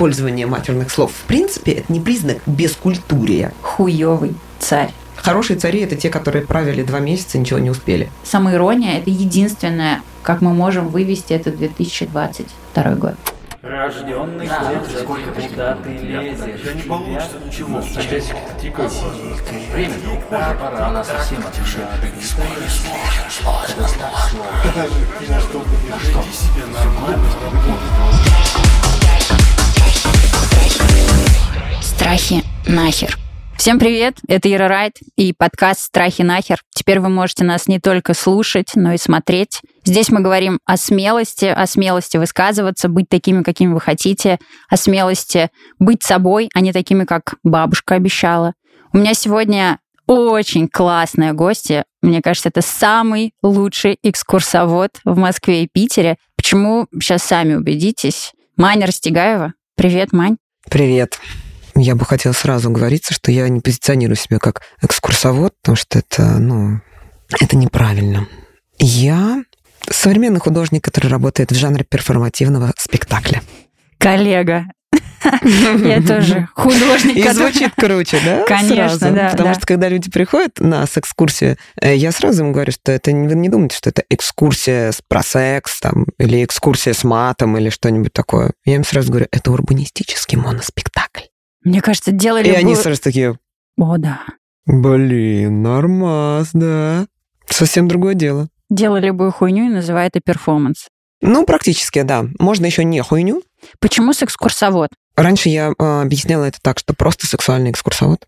использование матерных слов в принципе это не признак бескультурия. Хуёвый царь. Хорошие цари – это те, которые правили два месяца и ничего не успели. Самоирония – это единственное, как мы можем вывести это 2022 год. Рожденный да, сколько куда ты лезешь? Я не получится ничего. Часик тикает. Время. Пора, пора, она совсем отвечает. Веди себя нормально. Страхи нахер. Всем привет, это Ира Райт и подкаст «Страхи нахер». Теперь вы можете нас не только слушать, но и смотреть. Здесь мы говорим о смелости, о смелости высказываться, быть такими, какими вы хотите, о смелости быть собой, а не такими, как бабушка обещала. У меня сегодня очень классная гостья. Мне кажется, это самый лучший экскурсовод в Москве и Питере. Почему? Сейчас сами убедитесь. Маня Растегаева. Привет, Мань. Привет. Я бы хотела сразу говориться, что я не позиционирую себя как экскурсовод, потому что это, ну, это неправильно. Я современный художник, который работает в жанре перформативного спектакля. Коллега. Я тоже художник. И звучит круче, да? Конечно, да. Потому что когда люди приходят на экскурсию, э, я сразу им говорю, что это вы не думайте, что это экскурсия про секс там, или экскурсия с матом или что-нибудь такое. Я им сразу говорю, это урбанистический моноспектакль. Мне кажется, делали И они бы- сразу такие, О, да. блин, нормас, да. Совсем другое дело. Делали любую хуйню и называют это перформанс. Ну, практически, да. Можно еще не хуйню. Почему с экскурсовод? Раньше я э, объясняла это так, что просто сексуальный экскурсовод.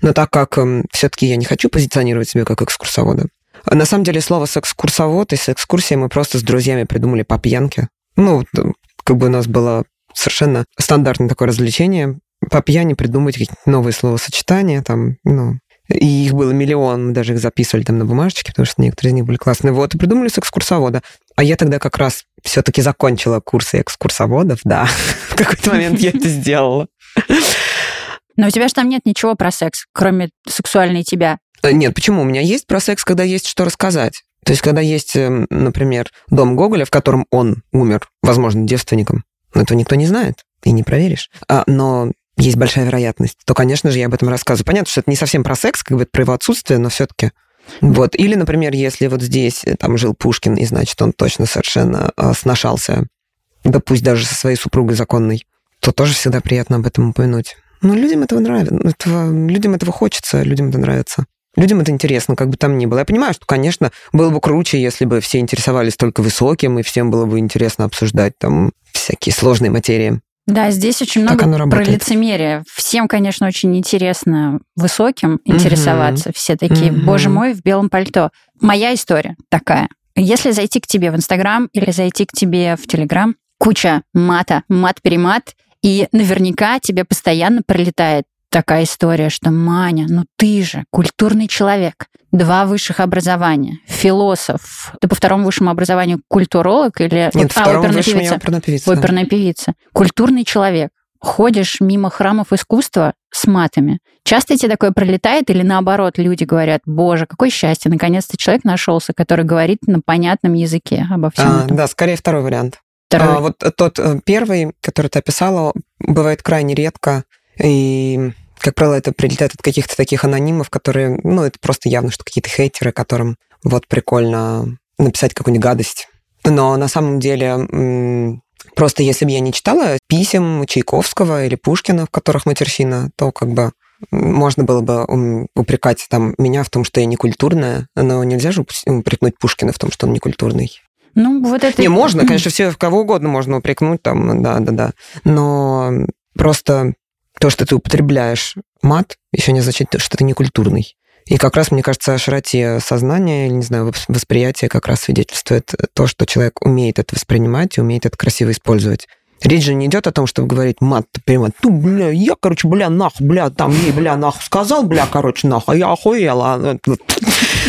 Но так как все-таки я не хочу позиционировать себя как экскурсовода, а на самом деле слово секскурсовод и с экскурсией мы просто с друзьями придумали по пьянке. Ну, т- как бы у нас было совершенно стандартное такое развлечение. По пьяни придумать какие-то новые словосочетания, там, ну, и их было миллион, мы даже их записывали там на бумажечке, потому что некоторые из них были классные. Вот, и придумали с экскурсовода. А я тогда как раз все-таки закончила курсы экскурсоводов, да. В какой-то момент я это сделала. Но у тебя же там нет ничего про секс, кроме сексуальной тебя. Э, Нет, почему? У меня есть про секс, когда есть что рассказать. То есть, когда есть, эм, например, дом Гоголя, в котором он умер, возможно, девственником, но этого никто не знает и не проверишь. А, но есть большая вероятность, то, конечно же, я об этом рассказываю. Понятно, что это не совсем про секс, как бы это про его отсутствие, но все-таки. Вот. Или, например, если вот здесь э, там жил Пушкин, и значит, он точно совершенно э, сношался, да пусть даже со своей супругой законной, то тоже всегда приятно об этом упомянуть. Ну, людям этого нравится, этого, людям этого хочется, людям это нравится. Людям это интересно, как бы там ни было. Я понимаю, что, конечно, было бы круче, если бы все интересовались только высоким, и всем было бы интересно обсуждать там всякие сложные материи. Да, здесь очень много про лицемерие. Всем, конечно, очень интересно высоким интересоваться. Все такие, Мгм. боже мой, в белом пальто. Моя история такая. Если зайти к тебе в Инстаграм или зайти к тебе в Телеграм, куча мата, мат-перемат, и наверняка тебе постоянно прилетает такая история, что Маня, ну ты же культурный человек, два высших образования, философ, ты по второму высшему образованию культуролог или Нет, а, оперная певица? оперная певица. да. оперная певица, культурный человек, ходишь мимо храмов искусства с матами. Часто тебе такое пролетает или наоборот люди говорят, боже, какое счастье, наконец-то человек нашелся, который говорит на понятном языке обо всем А, этом. да, скорее второй вариант. Второй. А, вот тот э, первый, который ты описала, бывает крайне редко, и, как правило, это прилетает от каких-то таких анонимов, которые, ну, это просто явно, что какие-то хейтеры, которым вот прикольно написать какую-нибудь гадость. Но на самом деле, просто если бы я не читала писем Чайковского или Пушкина, в которых матерщина, то как бы можно было бы упрекать там меня в том, что я не культурная, но нельзя же упрекнуть Пушкина в том, что он не культурный. Ну, вот это... Не, можно, конечно, все кого угодно можно упрекнуть, там, да, да, да. Но просто то, что ты употребляешь мат, еще не означает, что ты не культурный. И как раз, мне кажется, о широте сознания, или, не знаю, вос- восприятия как раз свидетельствует то, что человек умеет это воспринимать и умеет это красиво использовать. Речь же не идет о том, чтобы говорить мат, прямо, ну, бля, я, короче, бля, нахуй, бля, там, ей, бля, нахуй сказал, бля, короче, нахуй, а я охуела.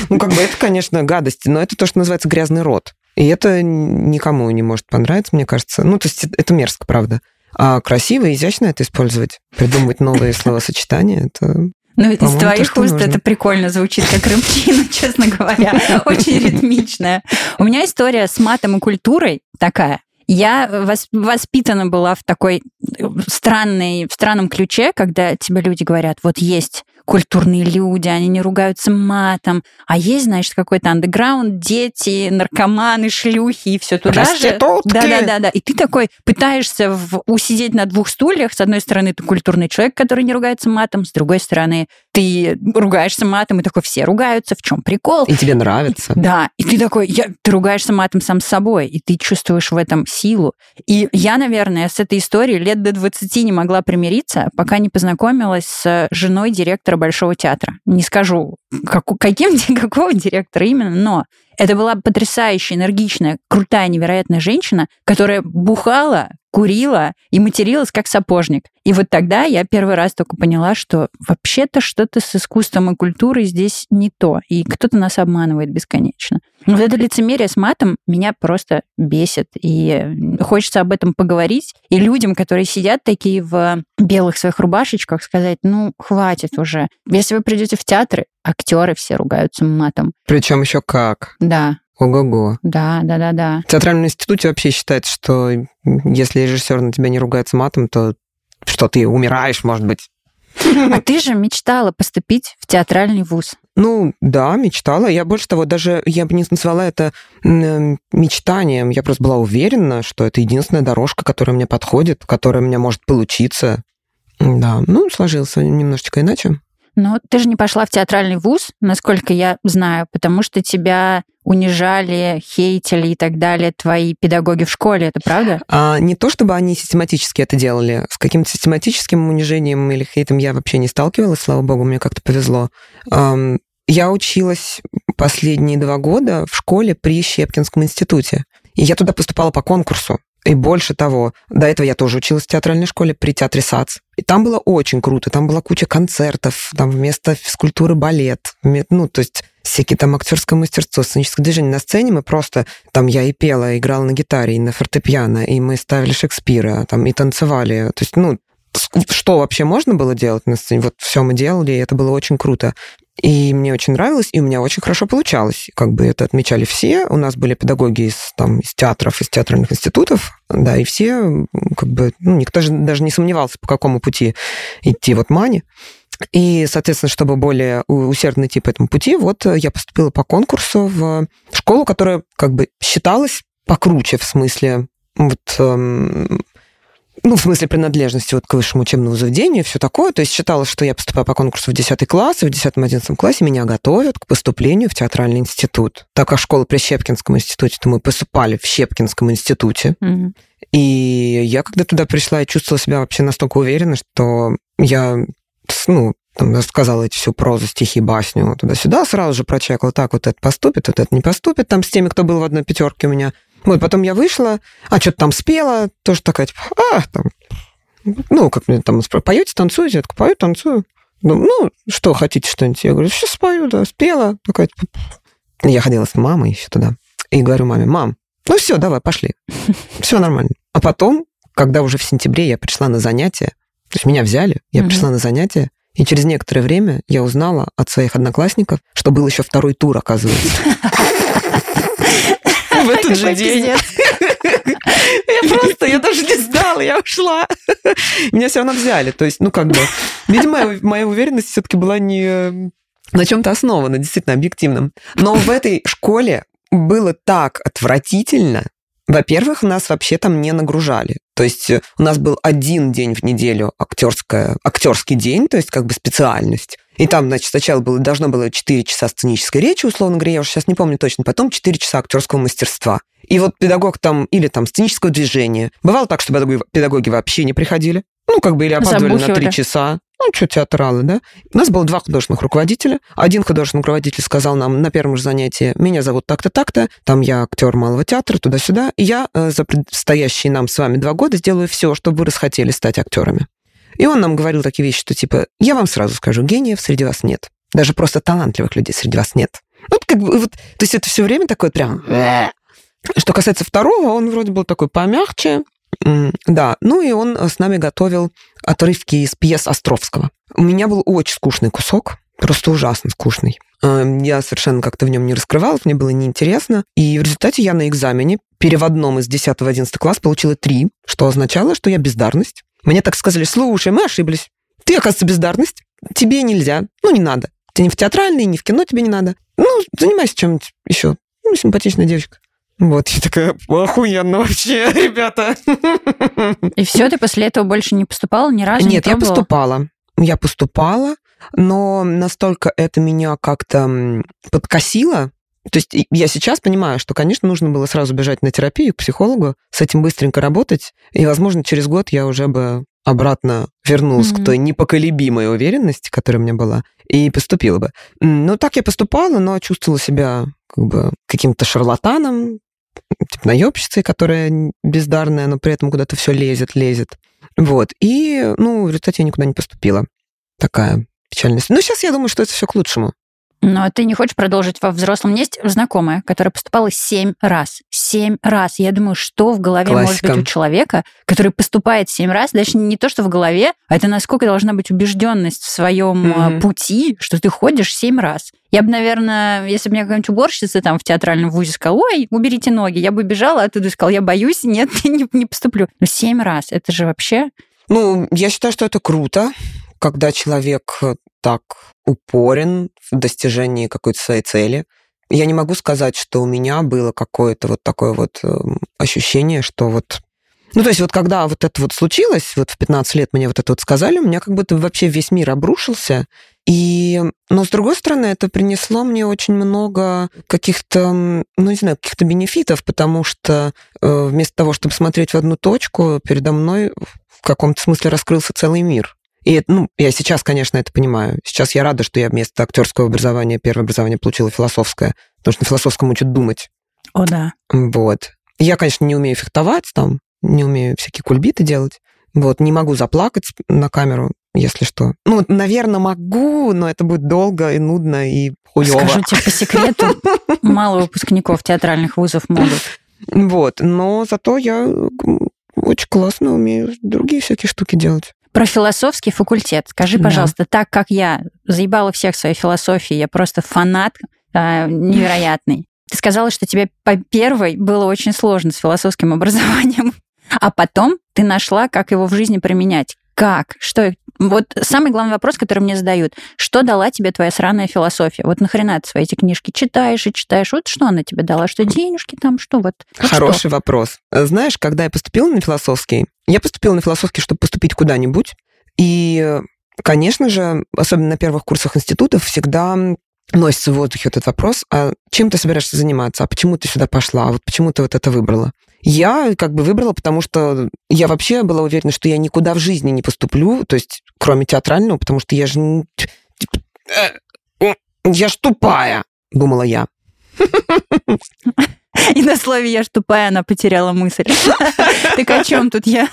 Ну, как бы это, конечно, гадости, но это то, что называется грязный рот. И это никому не может понравиться, мне кажется. Ну, то есть это мерзко, правда. А красиво и изящно это использовать, придумывать новые словосочетания, это... Ну, из По-моему, то, твоих что уст нужно. это прикольно звучит, как рыбчина, честно говоря. Очень ритмичная. У меня история с матом и культурой такая. Я вос- воспитана была в такой э, странной, в странном ключе, когда тебе люди говорят, вот есть культурные люди, они не ругаются матом, а есть, значит, какой-то андеграунд, дети, наркоманы, шлюхи и все туда же. Проститутки. Да-да-да. И ты такой пытаешься в- усидеть на двух стульях. С одной стороны, ты культурный человек, который не ругается матом, с другой стороны, ты ругаешься матом, и такой, все ругаются, в чем прикол? И тебе нравится. Да, и ты такой, я, ты ругаешься матом сам с собой, и ты чувствуешь в этом силу. И я, наверное, с этой историей лет до 20 не могла примириться, пока не познакомилась с женой директора Большого театра. Не скажу, как, каким, какого директора именно, но это была потрясающая, энергичная, крутая, невероятная женщина, которая бухала, курила и материлась как сапожник. И вот тогда я первый раз только поняла, что вообще-то что-то с искусством и культурой здесь не то, и кто-то нас обманывает бесконечно. Вот это лицемерие с матом меня просто бесит, и хочется об этом поговорить, и людям, которые сидят такие в белых своих рубашечках, сказать, ну, хватит уже. Если вы придете в театры, актеры все ругаются матом. Причем еще как. Да, Ого-го. да, да, да, да. В театральном институте вообще считается, что если режиссер на тебя не ругается матом, то что ты умираешь, может быть. А ты же мечтала поступить в театральный вуз. Ну, да, мечтала. Я больше того, даже я бы не назвала это м, мечтанием. Я просто была уверена, что это единственная дорожка, которая мне подходит, которая у меня может получиться. Да, ну, сложился немножечко иначе. Но ты же не пошла в театральный вуз, насколько я знаю, потому что тебя унижали, хейтили и так далее твои педагоги в школе, это правда? А не то, чтобы они систематически это делали. С каким-то систематическим унижением или хейтом я вообще не сталкивалась, слава богу, мне как-то повезло. Ам, Я училась последние два года в школе при Щепкинском институте. И я туда поступала по конкурсу. И больше того, до этого я тоже училась в театральной школе при театре САЦ. И там было очень круто, там была куча концертов, там вместо физкультуры балет, ну, то есть всякие там актерское мастерство, сценическое движение. На сцене мы просто, там я и пела, и играла на гитаре, и на фортепиано, и мы ставили Шекспира, там, и танцевали. То есть, ну, что вообще можно было делать на сцене, вот все мы делали, и это было очень круто. И мне очень нравилось, и у меня очень хорошо получалось. Как бы это отмечали все. У нас были педагоги из, там, из театров, из театральных институтов, да, и все, как бы, ну, никто же даже не сомневался, по какому пути идти вот Мане. И, соответственно, чтобы более усердно идти по этому пути, вот э, я поступила по конкурсу в школу, которая как бы считалась покруче в смысле вот эм, ну, в смысле принадлежности вот к высшему учебному заведению, все такое. То есть считалось, что я поступаю по конкурсу в 10 класс, и в 10-11 классе меня готовят к поступлению в театральный институт. Так как школа при Щепкинском институте, то мы поступали в Щепкинском институте. Мгм. И я когда туда пришла, я чувствовала себя вообще настолько уверенно, что я, ну, там, рассказала эти всю прозу, стихи, басню туда-сюда, сразу же прочекала, так, вот это поступит, вот это не поступит, там с теми, кто был в одной пятерке у меня. Вот, потом я вышла, а что-то там спела, тоже такая, типа, а, там, ну, как мне там поете, танцуете? Я такая, пою, танцую. Ну, ну, что, хотите что-нибудь? Я говорю, сейчас спою, да, спела. Такая, типа, я ходила с мамой еще туда. И говорю маме, мам, ну все, давай, пошли. Все нормально. А потом, когда уже в сентябре я пришла на занятия, то есть меня взяли, я Мгм. пришла на занятия, и через некоторое время я узнала от своих одноклассников, что был еще второй тур, оказывается. Же день. Я просто, я даже не знала, я ушла. Меня все равно взяли. То есть, ну, как бы, видимо, моя уверенность все-таки была не э, на чем-то основана, действительно, объективном. Но в этой школе было так отвратительно. Во-первых, нас вообще там не нагружали. То есть э, у нас был один день в неделю актерская, актерский день, то есть как бы специальность. И там, значит, сначала было, должно было 4 часа сценической речи, условно говоря, я уже сейчас не помню точно, потом 4 часа актерского мастерства. И вот педагог там, или там сценического движения. Бывало так, что педагоги, педагоги вообще не приходили. Ну, как бы, или опаздывали на Забухивали. 3 часа. Ну, что, театралы, да? У нас было два художественных руководителя. Один художественный руководитель сказал нам на первом же занятии, меня зовут так-то, так-то, там я актер малого театра, туда-сюда, и я э, за предстоящие нам с вами два года сделаю все, чтобы вы расхотели стать актерами. И он нам говорил такие вещи, что типа, я вам сразу скажу, гениев среди вас нет. Даже просто талантливых людей среди вас нет. Вот как бы, вот, то есть это все время такое прям... Что касается второго, он вроде был такой помягче, да, ну и он э, с нами готовил отрывки из пьес Островского. У меня был очень скучный кусок, просто ужасно скучный. Э, Я совершенно как-то в нем не раскрывалась, мне было неинтересно. И в результате я на экзамене переводном из 10 в 11 класс получила 3, что означало, что я бездарность. Мне так сказали, слушай, мы ошиблись. Ты, оказывается, бездарность. Тебе нельзя. Ну, не надо. Ты ни в театральный, ни в кино тебе не надо. Ну, занимайся чем-нибудь еще. Ну, симпатичная девочка. Вот, я такая, охуенно вообще, ребята. И все, ты после этого больше не поступала ни разу? Нет, не я поступала. Я поступала, но настолько это меня как-то подкосило. То есть я сейчас понимаю, что, конечно, нужно было сразу бежать на терапию к психологу, с этим быстренько работать, и, возможно, через год я уже бы обратно вернулась Мгм. к той непоколебимой уверенности, которая у меня была, и поступила бы. М, Ну, так я поступала, но чувствовала себя как бы каким-то шарлатаном, типа наебщицей, которая бездарная, но при этом куда-то все лезет, лезет. Вот. И, ну, в результате я никуда не поступила. Такая печальность. Но сейчас я думаю, что это все к лучшему. Но ты не хочешь продолжить во взрослом? Есть знакомая, которая поступала семь раз. Семь раз. Я думаю, что в голове может Классика. быть у человека, который поступает семь раз, даже не то, что в голове, а это насколько должна быть убежденность в своем а, Мгм. пути, что ты ходишь семь раз. Я бы, наверное, если бы мне какая-нибудь уборщица там в театральном вузе сказала, ой, уберите ноги, я бы бежала оттуда и сказала, я боюсь, нет, не, не поступлю. Но семь раз, это же вообще... Ну, я считаю, что это круто, когда человек э, так упорен в достижении какой-то своей цели. Я не могу сказать, что у меня было какое-то вот такое вот эм, ощущение, что вот... Ну, то есть вот когда вот это вот случилось, вот в 15 лет мне вот это вот сказали, у меня как будто вообще весь мир обрушился. И, но с другой стороны, это принесло мне очень много каких-то, ну, не знаю, каких-то бенефитов, потому что э, вместо того, чтобы смотреть в одну точку, передо мной в каком-то смысле раскрылся целый мир. И ну, я сейчас, конечно, это понимаю. Сейчас я рада, что я вместо актерского образования первое образование получила философское, потому что на философском учат думать. О, да. Вот. Я, конечно, не умею фехтовать там, не умею всякие кульбиты делать. Вот, не могу заплакать на камеру, если что. Ну, наверное, могу, но это будет долго и нудно и хуёво. Скажу тебе по секрету, мало выпускников театральных вузов могут. Вот, но зато я очень классно умею другие всякие штуки делать. Про философский факультет. Скажи, Да. пожалуйста, так как я заебала всех своей философии, я просто фанат э, невероятный. Ты сказала, что тебе по первой было очень сложно с философским образованием, а потом ты нашла, как его в жизни применять. Как? Что? Вот самый главный вопрос, который мне задают. Что дала тебе твоя сраная философия? Вот нахрена ты свои эти книжки читаешь и читаешь? Вот что она тебе дала? Что денежки там? Что вот? вот что? Хороший вопрос. Знаешь, когда я поступила на философский, я поступила на философский, чтобы поступить куда-нибудь. И, конечно же, особенно на первых курсах институтов, всегда носится в воздухе этот вопрос, а чем ты собираешься заниматься, а почему ты сюда пошла, а вот почему ты вот это выбрала. Я как бы выбрала, потому что я вообще была уверена, что я никуда в жизни не поступлю, то есть кроме театрального, потому что я же... э, Я ж тупая, думала я. И на слове «я ж тупая» она потеряла мысль. Так о чем тут я?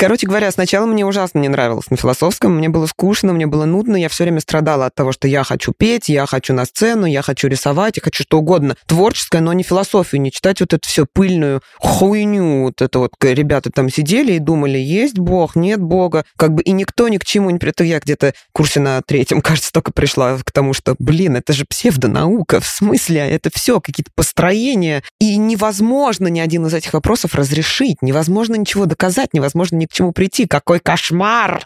Короче говоря, сначала мне ужасно не нравилось на философском, мне было скучно, мне было нудно, я все время страдала от того, что я хочу петь, я хочу на сцену, я хочу рисовать, я хочу что угодно, творческое, но не философию, не читать вот эту всю пыльную хуйню. Вот это вот ребята там сидели и думали, есть Бог, нет Бога, как бы и никто ни к чему не притал. Я где-то в курсе на третьем, кажется, только пришла к тому, что, блин, это же псевдонаука, в смысле, это все какие-то построения, и невозможно ни один из этих вопросов разрешить, невозможно ничего доказать, невозможно ни к чему прийти. Какой кошмар!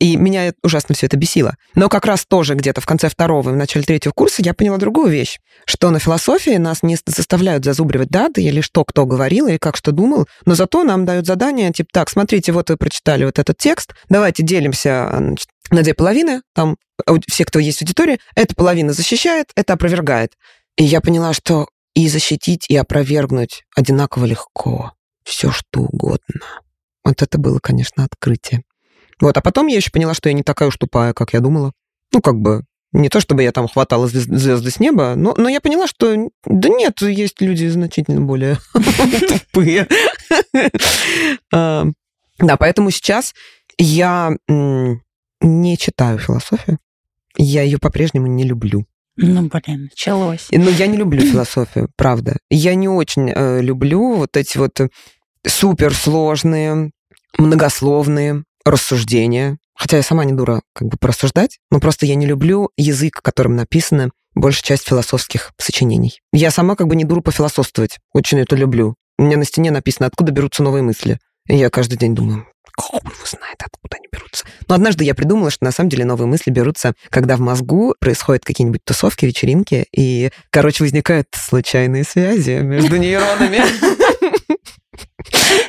И меня ужасно все это бесило. Но как раз тоже где-то в конце второго и в начале третьего курса я поняла другую вещь, что на философии нас не заставляют зазубривать даты или что кто говорил, или как что думал, но зато нам дают задание, типа, так, смотрите, вот вы прочитали вот этот текст, давайте делимся значит, на две половины, там все, кто есть в аудитории, эта половина защищает, это опровергает. И я поняла, что и защитить, и опровергнуть одинаково легко. Все что угодно. Вот это было, конечно, открытие. Вот, а потом я еще поняла, что я не такая уж тупая, как я думала. Ну, как бы, не то чтобы я там хватала звезд- звезды с неба, но, но я поняла, что да нет, есть люди значительно более тупые. А, Да, поэтому сейчас я не читаю философию. Я ее по-прежнему не люблю. Ну, блин, началось. Ну, я не люблю философию, правда. Я не очень э, люблю вот эти вот суперсложные, многословные рассуждения. Хотя я сама не дура как бы порассуждать, но просто я не люблю язык, которым написаны большая часть философских сочинений. Я сама как бы не дуру пофилософствовать. Очень это люблю. У меня на стене написано, откуда берутся новые мысли. И я каждый день думаю, кто его знает, откуда они берутся. Но однажды я придумала, что на самом деле новые мысли берутся, когда в мозгу происходят какие-нибудь тусовки, вечеринки, и, короче, возникают случайные связи между нейронами.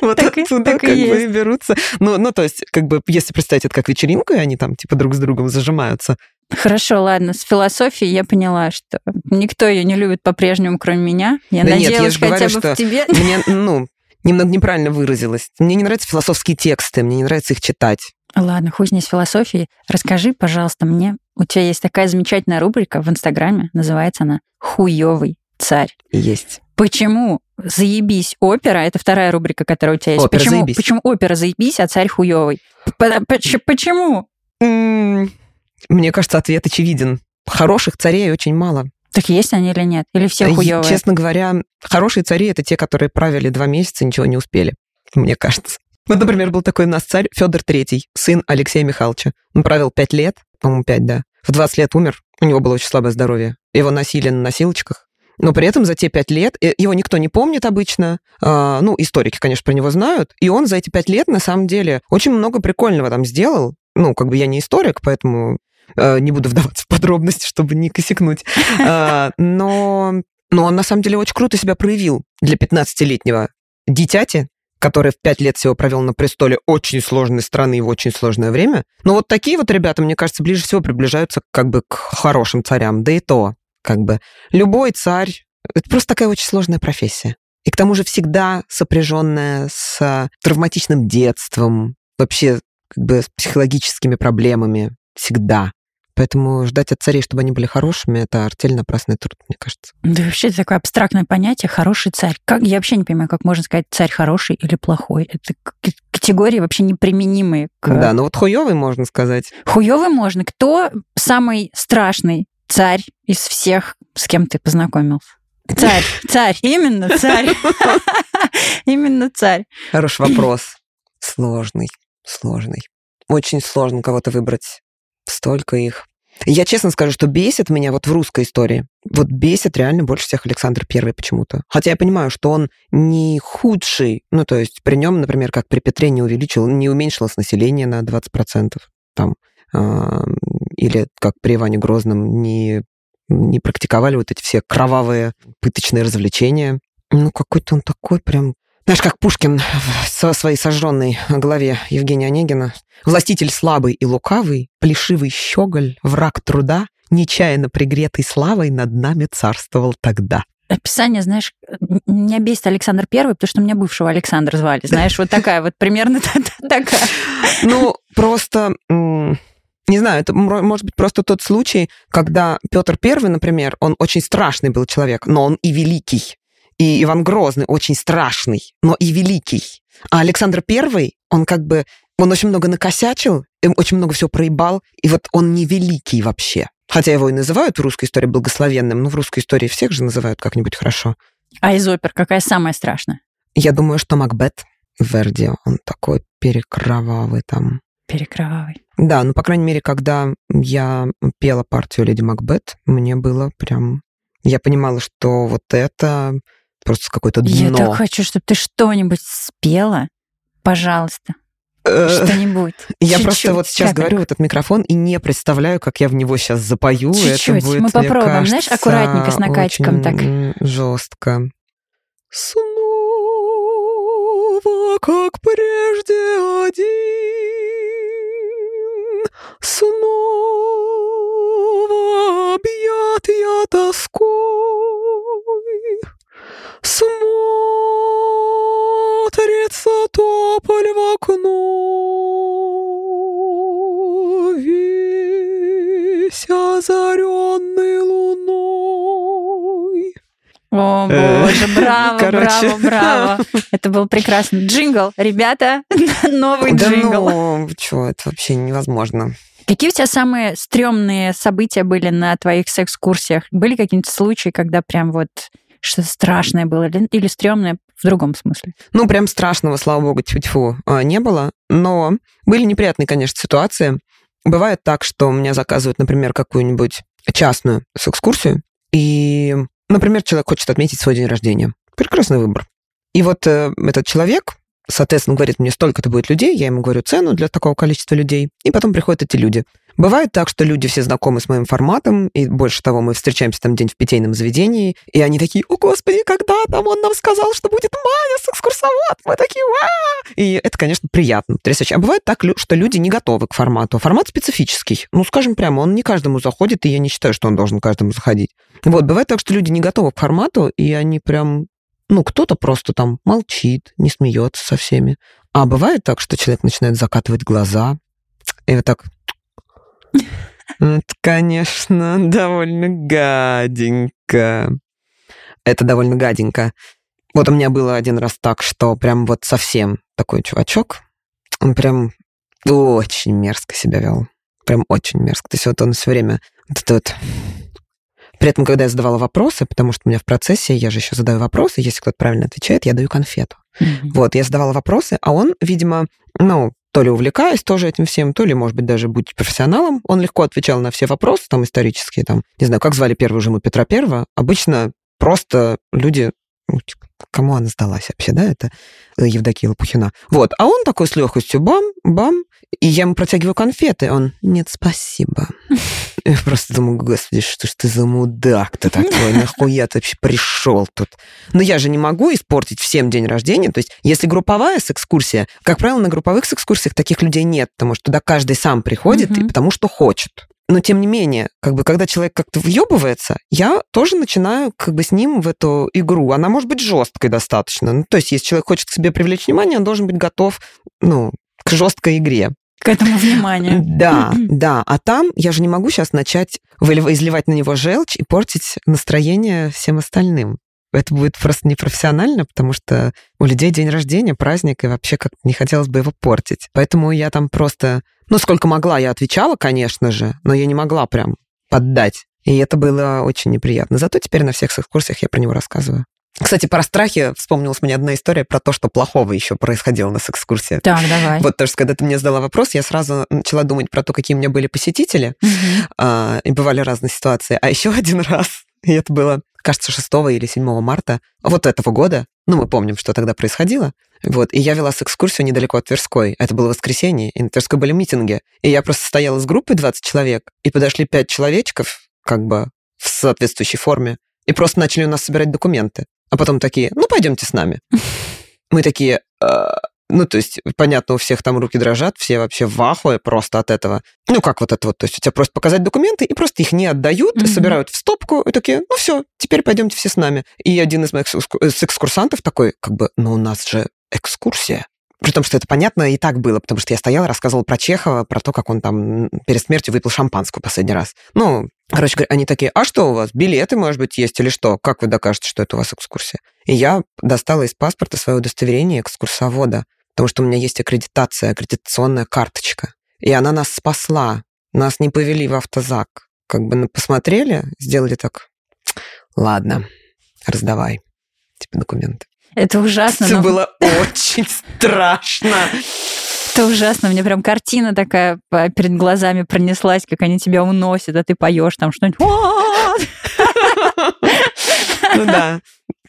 Вот Так и- оттуда так и как бы есть. и берутся. Ну, ну, то есть, как бы, если представить это как вечеринку, и они там, типа, друг с другом зажимаются. Хорошо, ладно, с философией я поняла, что никто ее не любит по-прежнему, кроме меня. Я Да нет, я надеялась хотя говорю, бы что в тебе. Мне, ну, немного неправильно выразилась. Мне не нравятся философские тексты, мне не нравится их читать. Ладно, хуй с ней с философией. Расскажи, пожалуйста, мне. У тебя есть такая замечательная рубрика в Инстаграме, называется она «Хуёвый царь». Есть. Почему заебись опера? Это вторая рубрика, которая у тебя есть. Опера почему, заебись. почему опера заебись, а царь хуёвый? Почему? М, Мне кажется, ответ очевиден. Хороших царей очень мало. Так есть они или нет? Или все хуёвые? Честно говоря, хорошие цари это те, которые правили два месяца, ничего не успели. Мне кажется. Вот, например, был такой у нас царь Федор III, сын Алексея Михайловича. Он правил пять лет, по-моему, пять, да. В 20 лет умер, у него было очень слабое здоровье. Его носили на носилочках. Но при этом за те пять лет, э, его никто не помнит обычно, а, ну, историки, конечно, про него знают, и он за эти пять лет, на самом деле, очень много прикольного там сделал. Ну, как бы я не историк, поэтому не буду вдаваться в подробности, чтобы не косякнуть. А, Но, но он, на самом деле, очень круто себя проявил для 15-летнего дитяти, который в пять лет всего провел на престоле очень сложной страны и в очень сложное время. Но вот такие вот ребята, мне кажется, ближе всего приближаются как бы к хорошим царям. Да и то, как бы, любой царь, это просто такая очень сложная профессия. И к тому же всегда сопряженная с а, травматичным детством, вообще как бы с психологическими проблемами. Всегда. Поэтому ждать от царей, чтобы они были хорошими, это артель напрасный труд, мне кажется. Да вообще это такое абстрактное понятие «хороший царь». Как, я вообще не понимаю, как можно сказать «царь хороший» или «плохой». Это категории вообще неприменимые к... Да, ну вот хуёвый, можно сказать. Хуёвый можно. Кто самый страшный царь из всех, с кем ты познакомился? Царь, царь, именно царь. Именно царь. Хороший вопрос. Сложный, сложный. Очень сложно кого-то выбрать. Столько их. Я честно скажу, что бесит меня вот в русской истории. Вот бесит реально больше всех Александр Первый почему-то. Хотя я понимаю, что он не худший. Ну, то есть при нем, например, как при Петре не увеличил, не уменьшилось население на 20%. Там, а, или как при Иване Грозном не, не практиковали вот эти все кровавые пыточные развлечения. Ну, какой-то он такой прям знаешь, как Пушкин со своей сожженной голове Евгения Онегина. Властитель слабый и лукавый, плешивый щеголь, враг труда, нечаянно пригретый славой над нами царствовал тогда. Описание, знаешь, меня бесит Александр Первый, потому что у меня бывшего Александр звали. Знаешь, вот такая вот примерно та- та- такая. Ну, просто, не знаю, это может быть просто тот случай, когда Петр Первый, например, он очень страшный был человек, но он и великий. И Иван Грозный очень страшный, но и великий. А Александр Первый, он как бы, он очень много накосячил, очень много всего проебал, и вот он не великий вообще. Хотя его и называют в русской истории благословенным, но в русской истории всех же называют как-нибудь хорошо. А из опер какая самая страшная? Я думаю, что Макбет Верди, он такой перекровавый там. Перекровавый. Да, ну, по крайней мере, когда я пела партию Леди Макбет, мне было прям... Я понимала, что вот это просто какое-то Я дно. так хочу, чтобы ты что-нибудь спела. Пожалуйста, Э, что-нибудь. Я Чуть-чуть, просто вот сейчас капельку. говорю в этот микрофон и не представляю, как я в него сейчас запою. Чуть-чуть. Мы мне попробуем, знаешь, кажется, аккуратненько с накатчиком так. жестко. Снова, как прежде, один, Снова объят я тоской, Смотрится тополь в окно, Весь озаренный луной. О, Э, боже, браво, короче. браво, браво. Это был прекрасный джингл. Ребята, новый Да джингл. ну, что, это вообще невозможно. Какие у тебя самые стрёмные события были на твоих секс-курсиях? Были какие-нибудь случаи, когда прям вот что-то страшное было или, или стрёмное в другом смысле? Ну, прям страшного, слава богу, тьфу-тьфу, а, не было. Но были неприятные, конечно, ситуации. Бывает так, что меня заказывают, например, какую-нибудь частную с экскурсию, и, например, человек хочет отметить свой день рождения. Прекрасный выбор. И вот э, этот человек, соответственно, говорит мне, столько-то будет людей, я ему говорю цену для такого количества людей, и потом приходят эти люди. Бывает так, что люди все знакомы с моим форматом, и больше того, мы встречаемся там день в питейном заведении, и они такие, о, господи, когда там он нам сказал, что будет Маня с экскурсовод, мы такие, Ва! И это, конечно, приятно, потрясающе. А бывает так, что люди не готовы к формату. Формат специфический. Ну, скажем прямо, он не каждому заходит, и я не считаю, что он должен каждому заходить. Вот, бывает так, что люди не готовы к формату, и они прям ну, кто-то просто там молчит, не смеется со всеми. А бывает так, что человек начинает закатывать глаза, и вот так... Это, конечно, довольно гаденько. Это довольно гаденько. Вот у меня было один раз так, что прям вот совсем такой чувачок, он прям очень мерзко себя вел. Прям очень мерзко. То есть вот он все время вот это вот при этом, когда я задавала вопросы, потому что у меня в процессе, я же еще задаю вопросы, если кто-то правильно отвечает, я даю конфету. Mm-hmm. Вот, я задавала вопросы, а он, видимо, ну, то ли увлекаясь тоже этим всем, то ли, может быть, даже будь профессионалом, он легко отвечал на все вопросы, там, исторические, там, не знаю, как звали первую жену Петра Первого, обычно просто люди ну, типа, кому она сдалась вообще, да, это Евдокия Лопухина. Вот, а он такой с легкостью бам, бам, и я ему протягиваю конфеты, он, нет, спасибо. Я просто думаю, господи, что ж ты за мудак-то такой, нахуя ты вообще пришел тут? Но я же не могу испортить всем день рождения, то есть если групповая экскурсия, как правило, на групповых экскурсиях таких людей нет, потому что туда каждый сам приходит и потому что хочет. Но тем не менее, как бы, когда человек как-то въебывается, я тоже начинаю как бы с ним в эту игру. Она может быть жесткой достаточно. Ну, то есть, если человек хочет к себе привлечь внимание, он должен быть готов, ну, к жесткой игре. К этому вниманию. Да, да. А там я же не могу сейчас начать изливать на него желчь и портить настроение всем остальным. Это будет просто непрофессионально, потому что у людей день рождения, праздник, и вообще как не хотелось бы его портить. Поэтому я там просто... Ну, сколько могла, я отвечала, конечно же, но я не могла прям поддать. И это было очень неприятно. Зато теперь на всех экскурсиях я про него рассказываю. Кстати, про страхи вспомнилась мне одна история про то, что плохого еще происходило на экскурсии. Так, давай. Вот то, что когда ты мне задала вопрос, я сразу начала думать про то, какие у меня были посетители, угу. а, и бывали разные ситуации. А еще один раз, и это было, кажется, 6 или 7 марта вот этого года, ну, мы помним, что тогда происходило, вот, и я вела с экскурсию недалеко от Тверской. Это было воскресенье, и на Тверской были митинги. И я просто стояла с группой 20 человек, и подошли 5 человечков, как бы в соответствующей форме, и просто начали у нас собирать документы. А потом такие, ну, пойдемте с нами. Мы такие, э, ну, то есть, понятно, у всех там руки дрожат, все вообще в ахуе просто от этого. Ну, как вот это вот, то есть у тебя просто показать документы, и просто их не отдают, mm-hmm. собирают в стопку, и такие, ну, все, теперь пойдемте все с нами. И один из моих экскурсантов такой, как бы, ну, у нас же экскурсия. При том, что это понятно и так было, потому что я стояла, рассказывала про Чехова, про то, как он там перед смертью выпил шампанского последний раз. Ну, короче говоря, они такие, а что у вас, билеты, может быть, есть или что? Как вы докажете, что это у вас экскурсия? И я достала из паспорта свое удостоверение экскурсовода, потому что у меня есть аккредитация, аккредитационная карточка. И она нас спасла. Нас не повели в автозак. Как бы посмотрели, сделали так. Ладно, раздавай. Типа документы. Это ужасно. Это но... было очень страшно. Это ужасно. Мне прям картина такая перед глазами пронеслась, как они тебя уносят, а ты поешь там что-нибудь. Ну да,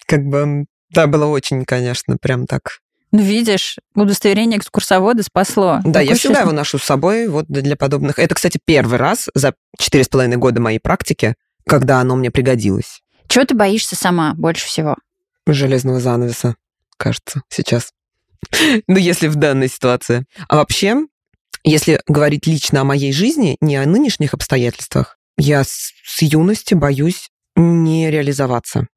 как бы, да, было очень, конечно, прям так ну, видишь, удостоверение экскурсовода спасло. Да, я всегда его ношу с собой вот для подобных. Это, кстати, первый раз за четыре с половиной года моей практики, когда оно мне пригодилось. Чего ты боишься сама больше всего? Железного занавеса, кажется, сейчас. ну, если в данной ситуации. А вообще, если говорить лично о моей жизни, не о нынешних обстоятельствах, я с, с юности боюсь не реализоваться.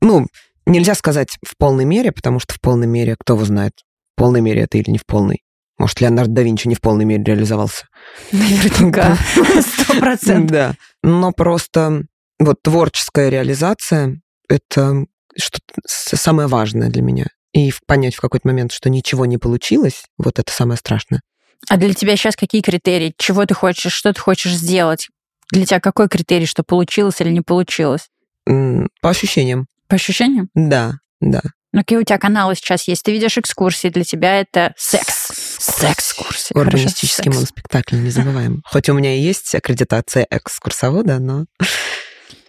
Ну, нельзя сказать в полной мере, потому что в полной мере, кто его знает, в полной мере это или не в полной. Может, Леонардо да Винчи не в полной мере реализовался. Наверняка, сто процентов. Да, но просто вот творческая реализация — это что самое важное для меня. И понять в какой-то момент, что ничего не получилось, вот это самое страшное. А для тебя сейчас какие критерии? Чего ты хочешь, что ты хочешь сделать? Для тебя какой критерий, что получилось или не получилось? По ощущениям. По ощущениям? Да, да. Ну, какие у тебя каналы сейчас есть? Ты ведешь экскурсии, для тебя это секс. Секс-курсы. Урбанистический секс. моноспектакль, не забываем. Хоть у меня и есть аккредитация экскурсовода, но...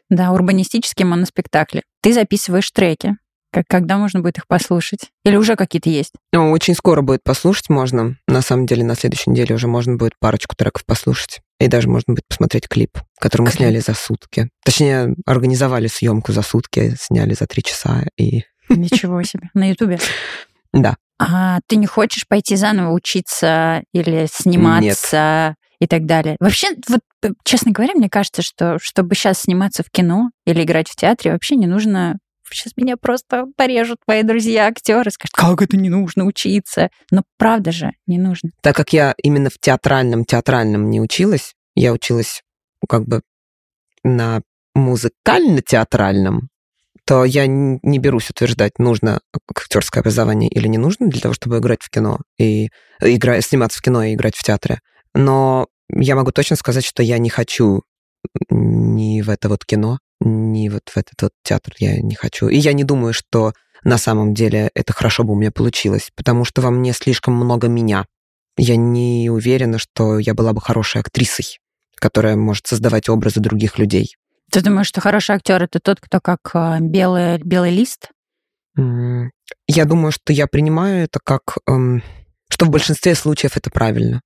Да, урбанистические моноспектакли. Ты записываешь треки. Как, когда можно будет их послушать? Или уже какие-то есть? Ну, очень скоро будет послушать можно. На самом деле, на следующей неделе уже можно будет парочку треков послушать. И даже можно будет посмотреть клип, который мы Клип. сняли за сутки. Точнее, организовали съемку за сутки, сняли за три часа. И Ничего себе. На Ютубе. да, А ты не хочешь пойти заново учиться или сниматься и так далее? Вообще, вот, честно говоря, мне кажется, что чтобы сейчас сниматься в кино или играть в театре, вообще не нужно Сейчас меня просто порежут мои друзья, актеры, скажут, как это не нужно учиться. Но правда же, не нужно. так как я именно в театральном театральном не училась, я училась ну, как бы на музыкально-театральном, то я не берусь утверждать, нужно актерское образование или не нужно для того, чтобы играть в кино и игра, сниматься в кино и играть в театре. Но я могу точно сказать, что я не хочу ни в это вот кино, ни вот в этот вот театр я не хочу. И я не думаю, что на самом деле это хорошо бы у меня получилось, потому что во мне слишком много меня. Я не уверена, что я была бы хорошей актрисой, которая может создавать образы других людей. Ты думаешь, что хороший актер это тот, кто как а, белый, белый лист? Я думаю, что я принимаю это как, эм, что в большинстве случаев это правильно.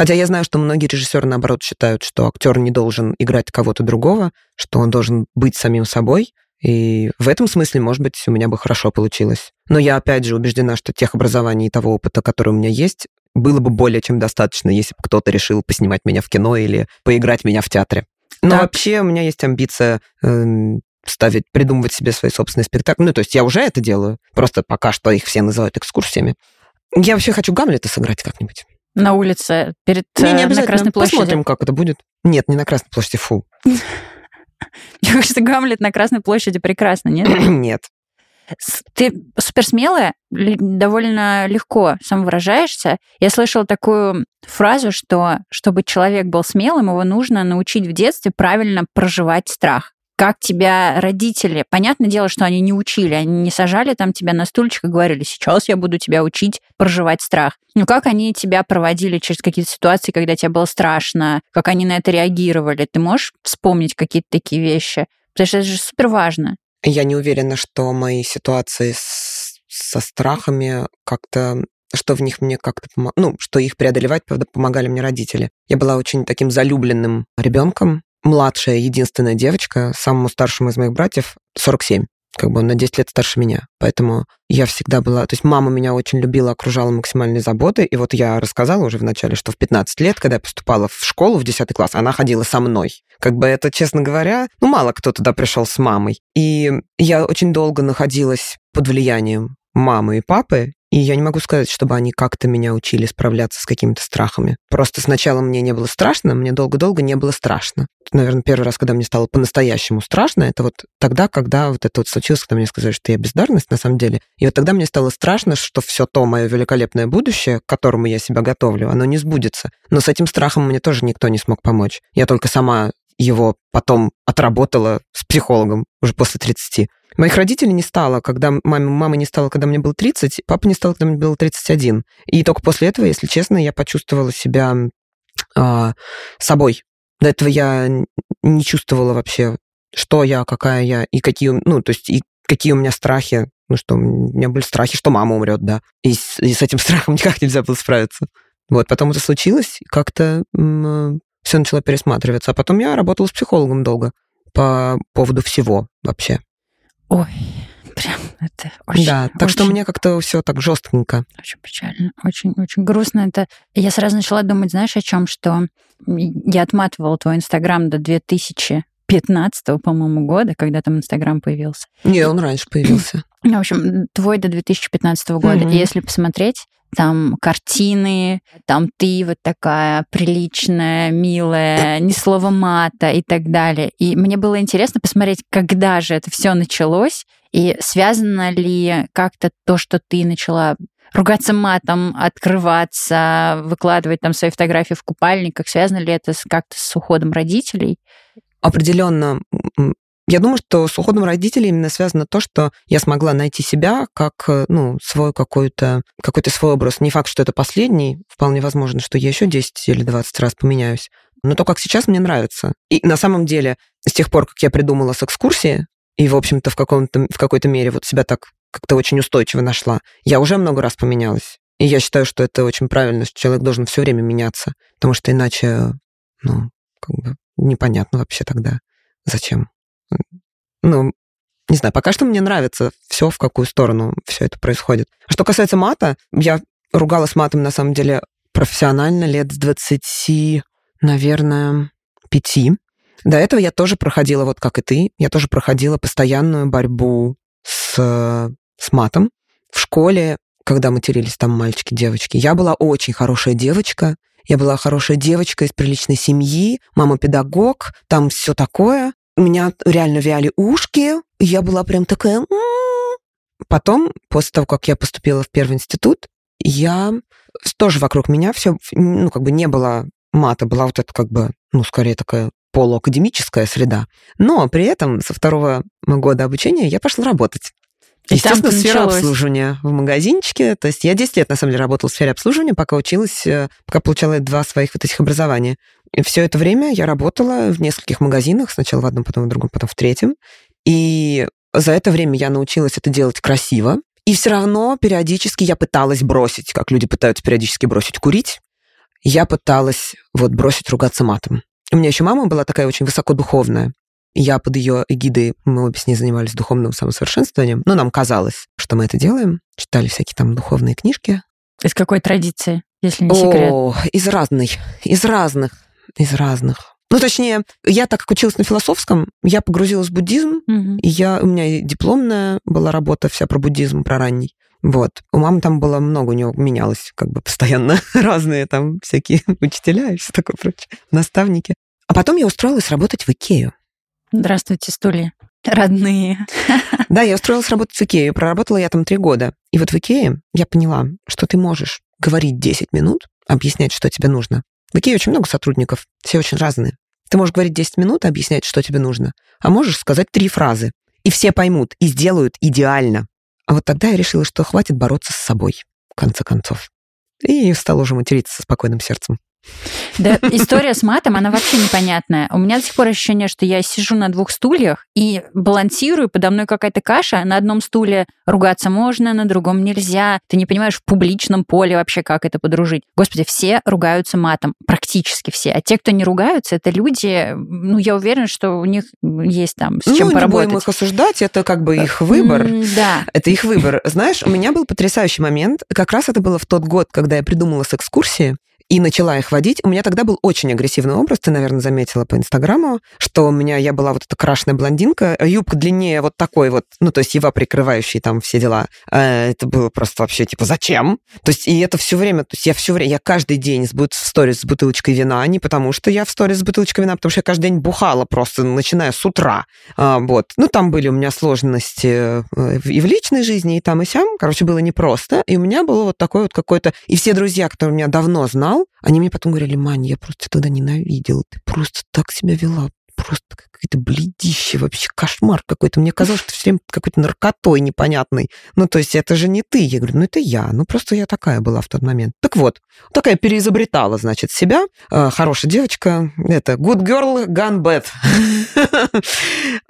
Хотя я знаю, что многие режиссеры, наоборот, считают, что актер не должен играть кого-то другого, что он должен быть самим собой. И в этом смысле, может быть, у меня бы хорошо получилось. Но я, опять же, убеждена, что тех образований и того опыта, который у меня есть, было бы более чем достаточно, если бы кто-то решил поснимать меня в кино или поиграть меня в театре. Но Так. вообще у меня есть амбиция эм, ставить, придумывать себе свои собственные спектакли. Ну, то есть я уже это делаю, просто пока что их все называют экскурсиями. Я вообще хочу Гамлета сыграть как-нибудь. На улице перед Не, не э, на. Красной площади. Посмотрим, как это будет. Нет, не на Красной площади, фу. Мне кажется, Гамлет на Красной площади прекрасно, нет? Нет. Ты супер смелая, довольно легко самовыражаешься. Я слышала такую фразу, что чтобы человек был смелым, его нужно научить в детстве правильно проживать страх. Как тебя родители, понятное дело, что они не учили, они не сажали там тебя на стульчик и говорили, сейчас я буду тебя учить проживать страх. Но как они тебя проводили через какие-то ситуации, когда тебе было страшно, как они на это реагировали? Ты можешь вспомнить какие-то такие вещи? Потому что это же супер важно. Я не уверена, что мои ситуации с- со страхами как-то что в них мне как-то помо- ну, что их преодолевать, правда, помогали мне родители. Я была очень таким залюбленным ребенком. Младшая, единственная девочка, самому старшему из моих братьев 47. Как бы он на 10 лет старше меня. Поэтому я всегда была... То есть мама меня очень любила, окружала максимальной заботой. И вот я рассказала уже в начале, что в 15 лет, когда я поступала в школу в 10 класс, она ходила со мной. Как бы это, честно говоря, ну, мало кто туда пришел с мамой. И я очень долго находилась под влиянием мамы и папы, и я не могу сказать, чтобы они как-то меня учили справляться с какими-то страхами. Просто сначала мне не было страшно, мне долго-долго не было страшно. Наверное, первый раз, когда мне стало по-настоящему страшно, это вот тогда, когда вот это вот случилось, когда мне сказали, что я бездарность на самом деле. И вот тогда мне стало страшно, что все то мое великолепное будущее, к которому я себя готовлю, оно не сбудется. Но с этим страхом мне тоже никто не смог помочь. Я только сама его потом отработала с психологом уже после 30. Моих родителей не стало, когда маме, мамы не стало, когда мне было 30, папа не стало, когда мне было 31. И только после этого, если честно, я почувствовала себя а, собой. До этого я не чувствовала вообще, что я, какая я, и какие, ну, то есть, и какие у меня страхи. Ну, что у меня были страхи, что мама умрет, да. И с, и с этим страхом никак нельзя было справиться. Вот, потом это случилось, как-то все начало пересматриваться. А потом я работала с психологом долго по поводу всего вообще. Ой, прям это очень... да, так что очень- мне как-то все так жестенько. Очень печально, очень, очень грустно. Это я сразу начала думать, знаешь, о чем, что я отматывала твой Инстаграм до 2015, по-моему, года, когда там Инстаграм появился. Не, он раньше появился. В общем, твой до 2015 года. Мгм. И если посмотреть, там картины, там ты вот такая приличная, милая, ни слова мата и так далее. И мне было интересно посмотреть, когда же это все началось, и связано ли как-то то, что ты начала ругаться матом, открываться, выкладывать там свои фотографии в купальниках, связано ли это как-то с уходом родителей? Определенно, Я думаю, что с уходом родителей именно связано то, что я смогла найти себя как, э, ну, свой какой-то, какой-то свой образ. Не факт, что это последний, вполне возможно, что я еще 10 или 20 раз поменяюсь. Но то, как сейчас, мне нравится. И на самом деле, с тех пор, как я придумала с экскурсии, и, в общем-то, в, каком-то, в какой-то мере вот себя так как-то очень устойчиво нашла, я уже много раз поменялась. И я считаю, что это очень правильно, что человек должен все время меняться, потому что иначе, ну, как бы непонятно вообще тогда, зачем. Ну, не знаю, пока что мне нравится все, в какую сторону все это происходит. А что касается мата, я ругалась матом, на самом деле, профессионально лет с 20, наверное, 5. До этого я тоже проходила, вот как и ты, я тоже проходила постоянную борьбу с, с матом. В школе когда матерились там мальчики, девочки. Я была очень хорошая девочка, я была хорошая девочка из приличной семьи, мама педагог, там все такое. У меня реально вяли ушки, я была прям такая... Потом, после того, как я поступила в первый институт, я тоже вокруг меня все, ну, как бы не было мата, была вот эта как бы, ну, скорее такая полуакадемическая среда. Но при этом со второго года обучения я пошла работать. И Естественно, сфера началось. обслуживания в магазинчике. То есть я 10 лет, на самом деле, работала в сфере обслуживания, пока училась, пока получала два своих вот этих образования. И все это время я работала в нескольких магазинах, сначала в одном, потом в другом, потом в третьем. И за это время я научилась это делать красиво. И все равно периодически я пыталась бросить, как люди пытаются периодически бросить курить. Я пыталась вот бросить ругаться матом. У меня еще мама была такая очень высокодуховная. Я под ее эгидой, мы обе с ней занимались духовным самосовершенствованием. Но нам казалось, что мы это делаем. Читали всякие там духовные книжки. Из какой традиции, если не секрет? О, из разных, из разных, из разных. Ну, точнее, я так как училась на философском, я погрузилась в буддизм, Мгм. и я, у меня и дипломная была работа вся про буддизм, про ранний. Вот. У мамы там было много, у нее менялось как бы постоянно разные там всякие учителя и все такое прочее, наставники. А потом я устроилась работать в Икею. Здравствуйте, стулья. Родные. Да, я устроилась работать в Икею, проработала я там три года. И вот в Икее я поняла, что ты можешь говорить 10 минут, объяснять, что тебе нужно. В Икее очень много сотрудников, все очень разные. Ты можешь говорить 10 минут, объяснять, что тебе нужно, а можешь сказать три фразы. И все поймут, и сделают идеально. А вот тогда я решила, что хватит бороться с собой, в конце концов. И стала уже материться со спокойным сердцем. Да, история с матом, она вообще непонятная. У меня до сих пор ощущение, что я сижу на двух стульях и балансирую, подо мной какая-то каша. На одном стуле ругаться можно, на другом нельзя. Ты не понимаешь в публичном поле вообще, как это подружить. Господи, все ругаются матом, практически все. А те, кто не ругаются, это люди, ну, я уверена, что у них есть там с чем ну, не поработать. будем их осуждать, это как бы их выбор. Да. Это их выбор. Знаешь, у меня был потрясающий момент. Как раз это было в тот год, когда я придумала с экскурсии и начала их водить. У меня тогда был очень агрессивный образ, ты, наверное, заметила по Инстаграму, что у меня, я была вот эта крашеная блондинка, юбка длиннее вот такой вот, ну, то есть его прикрывающий там все дела. Э, Это было просто вообще, типа, зачем? То есть, и это все время, то есть я все время, я каждый день бут- в сторис с бутылочкой вина, не потому что я в сторис с бутылочкой вина, потому что я каждый день бухала просто, начиная с утра. А, вот. Ну, там были у меня сложности э, и в личной жизни, и там, и сям. Короче, было непросто. И у меня было вот такое вот какое-то... И все друзья, которые меня давно знал, они мне потом говорили, Мань, я просто тогда ненавидел. Ты просто так себя вела. Просто какое-то бледище, вообще кошмар какой-то. Мне казалось, что ты все время какой-то наркотой непонятной. Ну, то есть это же не ты. Я говорю, ну, это я. Ну, просто я такая была в тот момент. Так вот, такая переизобретала, значит, себя. Э, Хорошая девочка. Это good girl gone bad.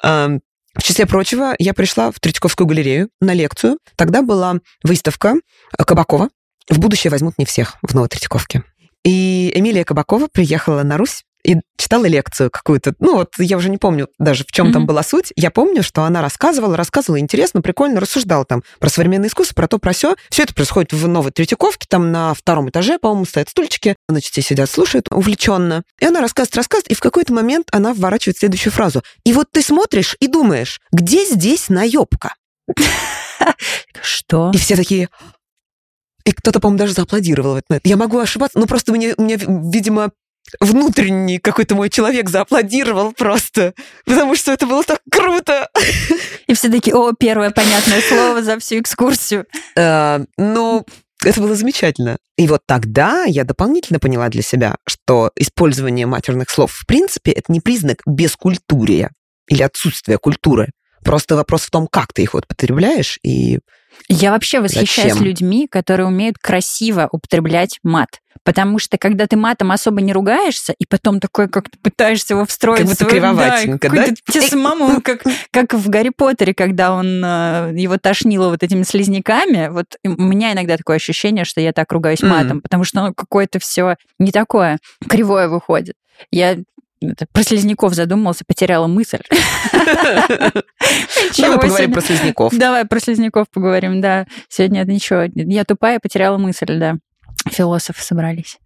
Эм, В числе прочего, я пришла в Третьяковскую галерею на лекцию. Тогда была выставка Кабакова. В будущее возьмут не всех в Новой Третьяковке. И Эмилия Кабакова приехала на Русь и читала лекцию какую-то. Ну, вот я уже не помню даже, в чем там Мгм. была суть. Я помню, что она рассказывала, рассказывала интересно, прикольно, рассуждала там про современное искусство, про то, про все. Все это происходит в Новой Третьяковке, там на втором этаже, по-моему, стоят стульчики. Значит, все сидят, слушают увлеченно. И она рассказывает, рассказывает, и в какой-то момент она вворачивает следующую фразу. И вот ты смотришь и думаешь, где здесь наебка? Что? И все такие... И кто-то, по-моему, даже зааплодировал. Я могу ошибаться, но просто мне, мне видимо, внутренний какой-то мой человек зааплодировал просто, потому что это было так круто. И все такие, о, первое понятное слово за всю экскурсию. Э, Ну, это было замечательно. И вот тогда я дополнительно поняла для себя, что использование матерных слов в принципе это не признак бескультурия. или отсутствие культуры. Просто вопрос в том, как ты их вот потребляешь и Я вообще восхищаюсь Зачем? людьми, которые умеют красиво употреблять мат. Потому что когда ты матом особо не ругаешься, и потом такой, как ты пытаешься его встроить Как будто свой- кривоватенько, да, да? тебе самому, как, как в Гарри Поттере, когда он э, его тошнило вот этими слизняками. Вот у меня иногда такое ощущение, что я так ругаюсь матом, потому что оно какое-то все не такое кривое выходит. Я это, про слизняков задумался, потеряла мысль. Чего Давай поговорим про слизняков. Давай про слизняков поговорим, да. Сегодня это ничего. Я тупая, потеряла мысль, да. Философы собрались.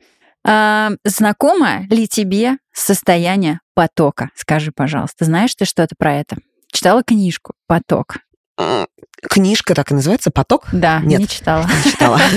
А, знакомо ли тебе состояние потока? Скажи, пожалуйста. Знаешь ты что-то про это? Читала книжку «Поток»? М, Книжка так и называется «Поток»? Да, Нет. не читала. Не читала.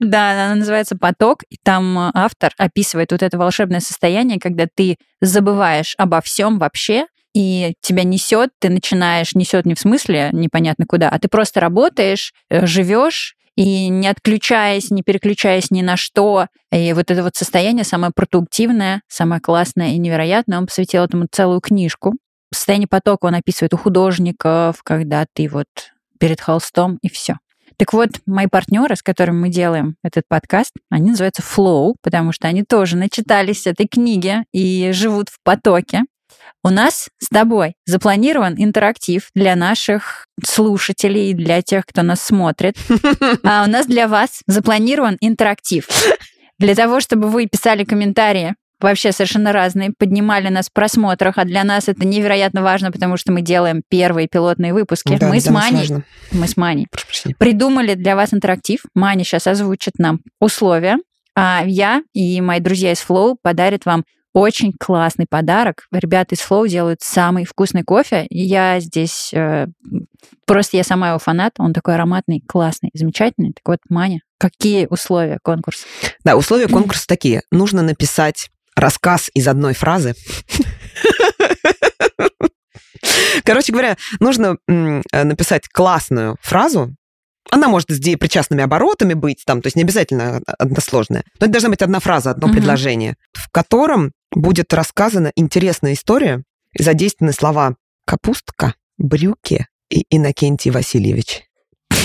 Да, она называется «Поток», и там э, автор описывает вот это волшебное состояние, когда ты забываешь обо всем вообще, и тебя несет, ты начинаешь, несет не в смысле непонятно куда, а ты просто работаешь, э, живешь, и не отключаясь, не переключаясь ни на что. И вот это вот состояние самое продуктивное, самое классное и невероятное. Он посвятил этому целую книжку. Состояние потока он описывает у художников, когда ты вот перед холстом, и все. Так вот, мои партнеры, с которыми мы делаем этот подкаст, они называются Flow, потому что они тоже начитались этой книги и живут в потоке. У нас с тобой запланирован интерактив для наших слушателей и для тех, кто нас смотрит. А у нас для вас запланирован интерактив. Для того, чтобы вы писали комментарии вообще совершенно разные, поднимали нас в просмотрах, а для нас это невероятно важно, потому что мы делаем первые пилотные выпуски. Да, мы, с Маней, мы с Маней придумали для вас интерактив. Маня сейчас озвучит нам условия, а я и мои друзья из Flow подарят вам очень классный подарок. Ребята из Flow делают самый вкусный кофе. Я здесь э, просто я сама его фанат. Он такой ароматный, классный, замечательный. Так вот, Маня, какие условия конкурса? Да, условия конкурса такие. Нужно написать рассказ из одной фразы. Короче говоря, нужно э, написать классную фразу. Она может с деепричастными оборотами быть, там, то есть не обязательно односложная. Но это должна быть одна фраза, одно Мгм. предложение, в котором будет рассказана интересная история и задействованы слова «капустка», «брюки» и «Иннокентий Васильевич».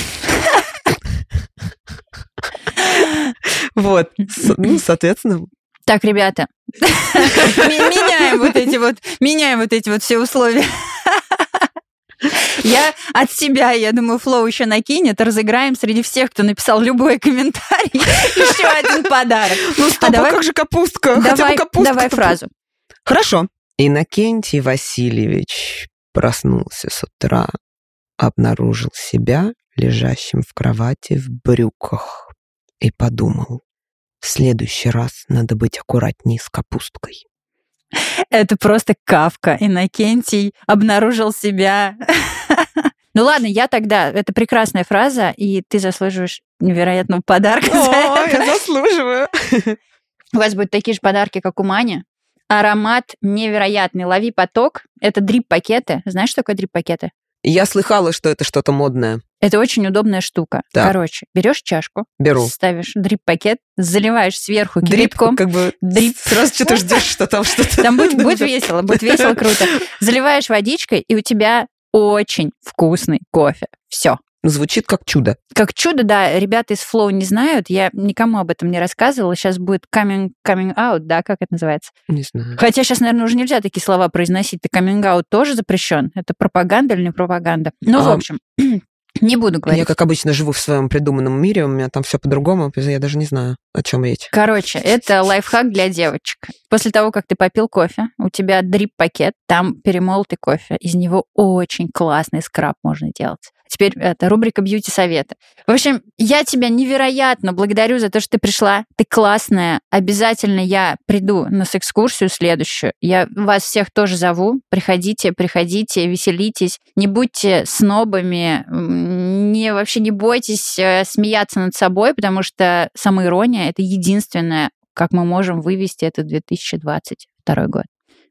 Вот, ну, соответственно, Так, ребята, меняем вот эти вот, меняем вот эти вот все условия. Я от себя, я думаю, Флоу еще накинет, разыграем среди всех, кто написал любой комментарий, еще один подарок. Ну стоп, а давай- как же капустка? Хотя бы Давай, капустка. давай фразу. Хорошо. Иннокентий Васильевич проснулся с утра, обнаружил себя лежащим в кровати в брюках и подумал, в следующий раз надо быть аккуратнее с капусткой. Это просто кавка. Иннокентий обнаружил себя. Ну ладно, я тогда, это прекрасная фраза, и ты заслуживаешь невероятного подарка. за это. заслуживаю. У вас будут такие же подарки, как у Мани. Аромат невероятный. Лови поток. Это дрип-пакеты. Знаешь, что такое дрип-пакеты? Я слыхала, что это что-то модное. Это очень удобная штука. Так. Короче, берешь чашку, Беру. ставишь дрип-пакет, заливаешь сверху Дрип, кипятком. как бы Дрип. сразу что-то ждешь, что там что-то. Там будет, будет Да. весело, будет весело, круто. Заливаешь водичкой, и у тебя очень вкусный кофе. Все. Звучит как чудо. Как чудо, да, ребята из Flow не знают, я никому об этом не рассказывала. Сейчас будет coming, coming out, да, как это называется? Не знаю. Хотя сейчас, наверное, уже нельзя такие слова произносить. Ты coming out тоже запрещен. Это пропаганда или не пропаганда? Ну, в А, общем, не буду Я, говорить. как обычно, живу в своем придуманном мире, у меня там все по-другому, я даже не знаю, о чем речь. Короче, это лайфхак для девочек. После того, как ты попил кофе, у тебя дрип-пакет, там перемолотый кофе. Из него очень классный скраб можно делать. Теперь это рубрика бьюти-советы. В общем, я тебя невероятно благодарю за то, что ты пришла. Ты классная. Обязательно я приду на экскурсию следующую. Я вас всех тоже зову. Приходите, приходите, веселитесь. Не будьте снобами. Не, вообще не бойтесь э, смеяться над собой, потому что самоирония — это единственное, как мы можем вывести это 2022 год.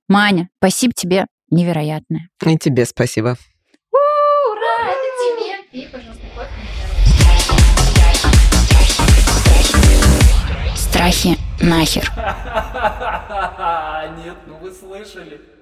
Маня, спасибо тебе невероятное. И тебе спасибо. Ура, это тебе. Пей, пожалуйста, Страхи нахер. Нет, ну вы слышали.